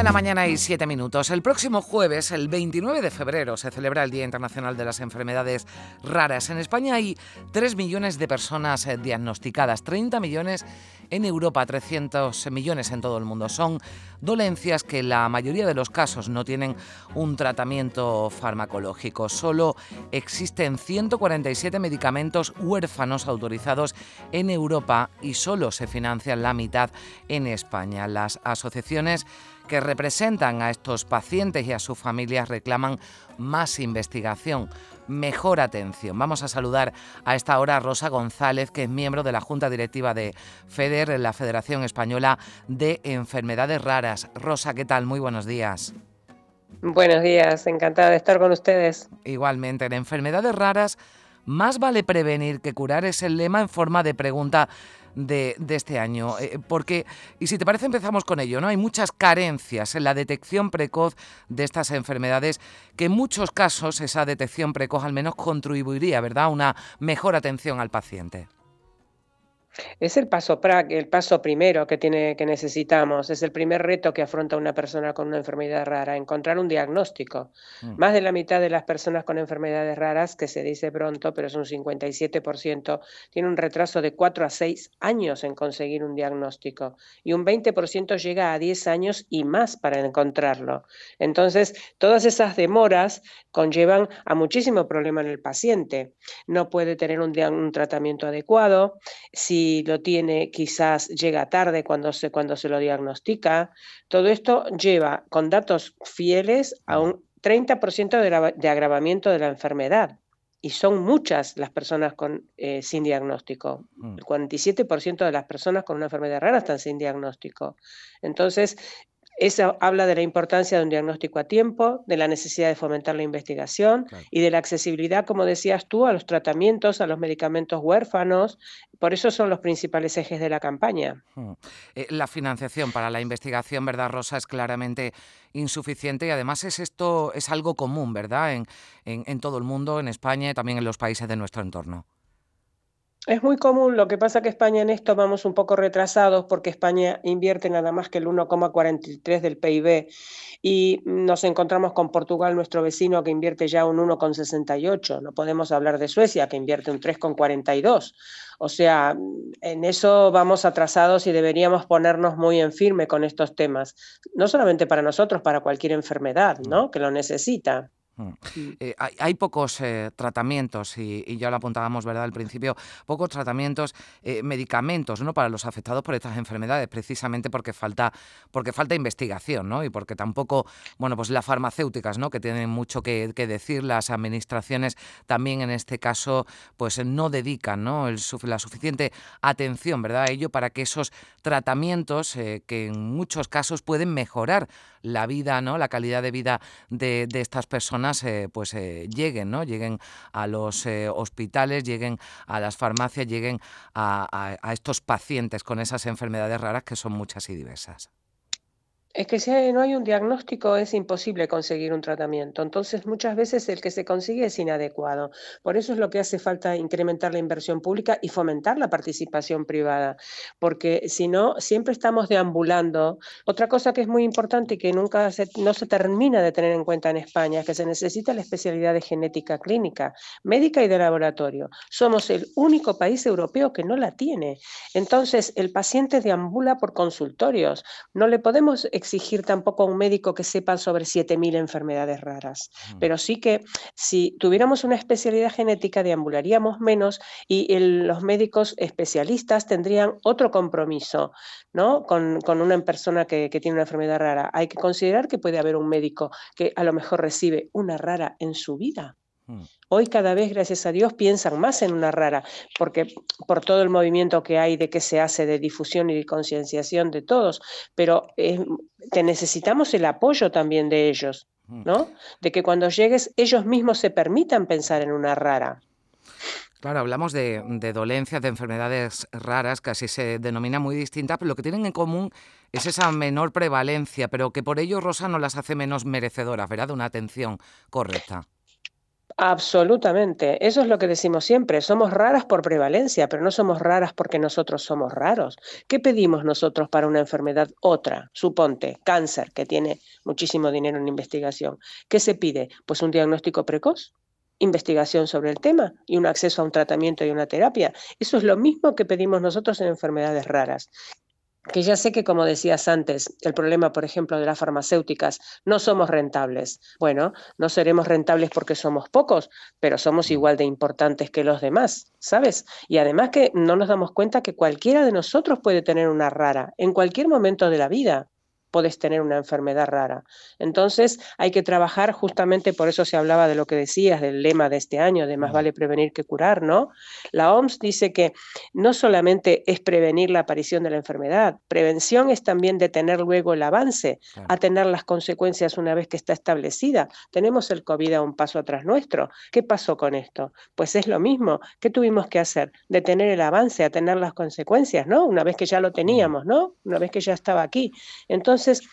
de la mañana y siete minutos. El próximo jueves, el 29 de febrero, se celebra el Día Internacional de las Enfermedades Raras. En España hay 3 millones de personas eh, diagnosticadas, 30 millones en Europa, 300 millones en todo el mundo. Son dolencias que la mayoría de los casos no tienen un tratamiento farmacológico. Solo existen 147 medicamentos huérfanos autorizados en Europa y solo se financian la mitad en España. Las asociaciones que representan a estos pacientes y a sus familias reclaman más investigación, mejor atención. Vamos a saludar a esta hora a Rosa González, que es miembro de la Junta Directiva de FEDER, la Federación Española de Enfermedades Raras. Rosa, ¿qué tal? Muy buenos días. Buenos días, encantada de estar con ustedes. Igualmente, en enfermedades raras, más vale prevenir que curar es el lema en forma de pregunta de, este año. Eh, porque, y si te parece, empezamos con ello, ¿no? Hay muchas carencias en la detección precoz de estas enfermedades, que en muchos casos esa detección precoz al menos contribuiría, ¿verdad?, a una mejor atención al paciente. Es el paso el paso primero que tiene que necesitamos, es el primer reto que afronta una persona con una enfermedad rara, encontrar un diagnóstico. Mm. Más de la mitad de las personas con enfermedades raras, que se dice pronto, pero es un 57%, tiene un retraso de 4 a 6 años en conseguir un diagnóstico y un 20% llega a 10 años y más para encontrarlo. Entonces, todas esas demoras conllevan a muchísimo problema en el paciente. No puede tener un, un tratamiento adecuado. Si si lo tiene quizás llega tarde cuando se, cuando se lo diagnostica. Todo esto lleva con datos fieles a un 30% de, de, agravamiento de la enfermedad. Y son muchas las personas con, eh, sin diagnóstico. Mm. El 47% de las personas con una enfermedad rara están sin diagnóstico. Entonces, eso habla de la importancia de un diagnóstico a tiempo, de la necesidad de fomentar la investigación y de la accesibilidad, como decías tú, a los tratamientos, a los medicamentos huérfanos. Por eso son los principales ejes de la campaña. Hmm. Eh, la financiación para la investigación, ¿verdad, Rosa? Es claramente insuficiente y además es esto es algo común, ¿verdad? En, en todo el mundo, en España y también en los países de nuestro entorno. Es muy común, lo que pasa que España en esto vamos un poco retrasados porque España invierte nada más que el 1,43 del PIB y nos encontramos con Portugal, nuestro vecino, que invierte ya un 1,68. No podemos hablar de Suecia, que invierte un 3,42. O sea, en eso vamos atrasados y deberíamos ponernos muy en firme con estos temas, no solamente para nosotros, para cualquier enfermedad, ¿no? Que lo necesita. Mm. Eh, hay, pocos eh, tratamientos, y, ya lo apuntábamos ¿verdad? al principio, pocos tratamientos, eh, medicamentos ¿no? para los afectados por estas enfermedades, precisamente porque falta, porque falta investigación ¿no? y porque tampoco, bueno, pues las farmacéuticas ¿no? que tienen mucho que, decir, las administraciones también en este caso pues no dedican ¿no? la suficiente atención ¿verdad? a ello para que esos tratamientos que en muchos casos pueden mejorar la vida, ¿no? la calidad de vida de, de estas personas eh, pues eh, lleguen, ¿no? Lleguen a los eh, hospitales, lleguen a las farmacias, lleguen a estos pacientes con esas enfermedades raras que son muchas y diversas. Es que si no hay un diagnóstico es imposible conseguir un tratamiento. Entonces, muchas veces el que se consigue es inadecuado. Por eso es lo que hace falta incrementar la inversión pública y fomentar la participación privada, porque si no, siempre estamos deambulando. Otra cosa que es muy importante y que nunca no se termina de tener en cuenta en España es que se necesita la especialidad de genética clínica, médica y de laboratorio. Somos el único país europeo que no la tiene. Entonces, el paciente deambula por consultorios. No le podemos exigir tampoco a un médico que sepa sobre 7.000 enfermedades raras, pero sí que si tuviéramos una especialidad genética deambularíamos menos y los médicos especialistas tendrían otro compromiso ¿no? con, una persona que, que tiene una enfermedad rara. Hay que considerar que puede haber un médico que a lo mejor recibe una rara en su vida Mm. Hoy cada vez, gracias a Dios, piensan más en una rara, porque por todo el movimiento que hay de que se hace de difusión y de concienciación de todos, pero eh, te necesitamos el apoyo también de ellos, mm. ¿no? De que cuando llegues ellos mismos se permitan pensar en una rara. Claro, hablamos de, de, dolencias, de enfermedades raras, que así se denomina muy distintas, pero lo que tienen en común es esa menor prevalencia, pero que por ello Rosa no las hace menos merecedoras, ¿verdad? De una atención correcta. Absolutamente. Eso es lo que decimos siempre. Somos raras por prevalencia, pero no somos raras porque nosotros somos raros. ¿Qué pedimos nosotros para una enfermedad? Otra, suponte, cáncer, que tiene muchísimo dinero en investigación. ¿Qué se pide? Pues un diagnóstico precoz, investigación sobre el tema y un acceso a un tratamiento y una terapia. Eso es lo mismo que pedimos nosotros en enfermedades raras que ya sé que, como decías antes, el problema, por ejemplo, de las farmacéuticas, no somos rentables. Bueno, no seremos rentables porque somos pocos, pero somos igual de importantes que los demás, ¿sabes? Y además que no nos damos cuenta que cualquiera de nosotros puede tener una rara en cualquier momento de la vida puedes tener una enfermedad rara. Entonces hay que trabajar justamente, por eso se hablaba de lo que decías, del lema de este año, de más vale prevenir que curar, ¿no? La OMS dice que no solamente es prevenir la aparición de la enfermedad, prevención es también detener luego el avance, a tener las consecuencias una vez que está establecida. Tenemos el COVID a un paso atrás nuestro. ¿Qué pasó con esto? Pues es lo mismo. ¿Qué tuvimos que hacer? Detener el avance, a tener las consecuencias, ¿no? Una vez que ya lo teníamos, ¿no? Una vez que ya estaba aquí. Entonces, entonces,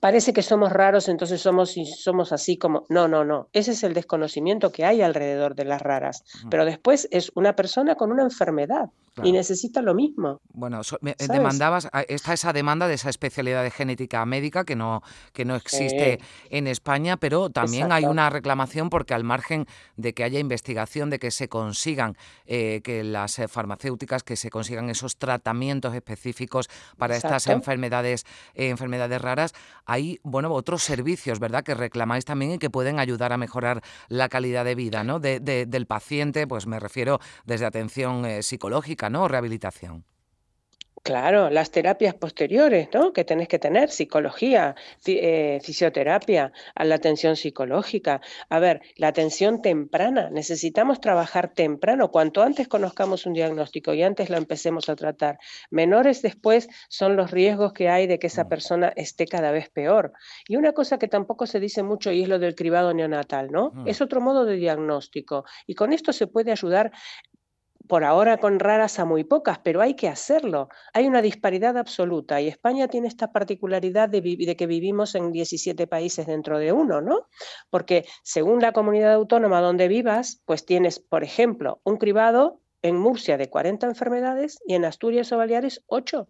parece que somos raros, entonces somos, somos así como... No, no, no. Ese es el desconocimiento que hay alrededor de las raras. Pero después es una persona con una enfermedad y necesita lo mismo. Bueno, demandabas, ah, está esa demanda de esa especialidad de genética médica que no, que no existe en España, pero también hay una reclamación porque al margen de que haya investigación, de que se consigan, eh, que las eh, farmacéuticas, que se consigan esos tratamientos específicos para estas enfermedades, eh, enfermedades raras, hay, bueno, otros servicios, ¿verdad?, que reclamáis también y que pueden ayudar a mejorar la calidad de vida, ¿no?, de, del paciente, pues me refiero desde atención psicológica, ¿no? Rehabilitación. Claro, las terapias posteriores, ¿no? Que tenés que tener, psicología, eh, fisioterapia, a la atención psicológica. A ver, la atención temprana, necesitamos trabajar temprano, cuanto antes conozcamos un diagnóstico y antes lo empecemos a tratar. Menores después son los riesgos que hay de que esa mm. persona esté cada vez peor. Y una cosa que tampoco se dice mucho y es lo del cribado neonatal, ¿no? Mm. Es otro modo de diagnóstico y con esto se puede ayudar por ahora con raras a muy pocas, pero hay que hacerlo. Hay una disparidad absoluta y España tiene esta particularidad de, que vivimos en 17 países dentro de uno, ¿no? Porque según la comunidad autónoma donde vivas, pues tienes, por ejemplo, un cribado en Murcia de 40 enfermedades y en Asturias o Baleares 8.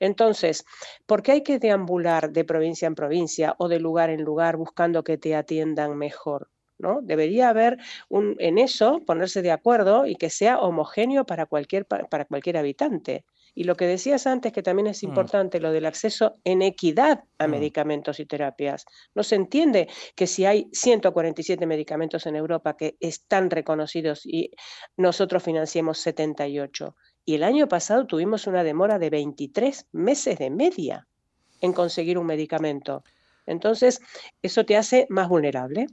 Entonces, ¿por qué hay que deambular de provincia en provincia o de lugar en lugar buscando que te atiendan mejor? ¿No? Debería haber un, en eso, ponerse de acuerdo y que sea homogéneo para cualquier, para cualquier habitante. Y lo que decías antes, que también es mm. importante, lo del acceso en equidad a mm. medicamentos y terapias. No se entiende que si hay 147 medicamentos en Europa que están reconocidos y nosotros financiemos 78. Y el año pasado tuvimos una demora de 23 meses de media en conseguir un medicamento. Entonces, eso te hace más vulnerable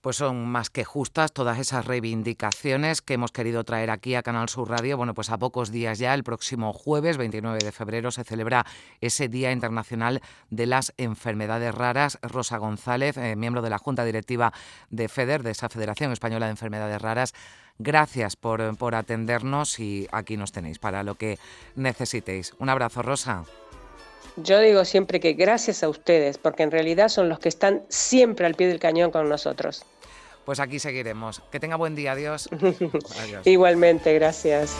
pues son más que justas todas esas reivindicaciones que hemos querido traer aquí a Canal Sur Radio. Bueno, pues a pocos días ya, el próximo jueves 29 de febrero, se celebra ese Día Internacional de las Enfermedades Raras. Rosa González, eh, miembro de la Junta Directiva de FEDER, de esa Federación Española de Enfermedades Raras, gracias por, por atendernos y aquí nos tenéis para lo que necesitéis. Un abrazo, Rosa. Yo digo siempre que gracias a ustedes, porque en realidad son los que están siempre al pie del cañón con nosotros. Pues aquí seguiremos. Que tenga buen día, adiós. Igualmente, gracias.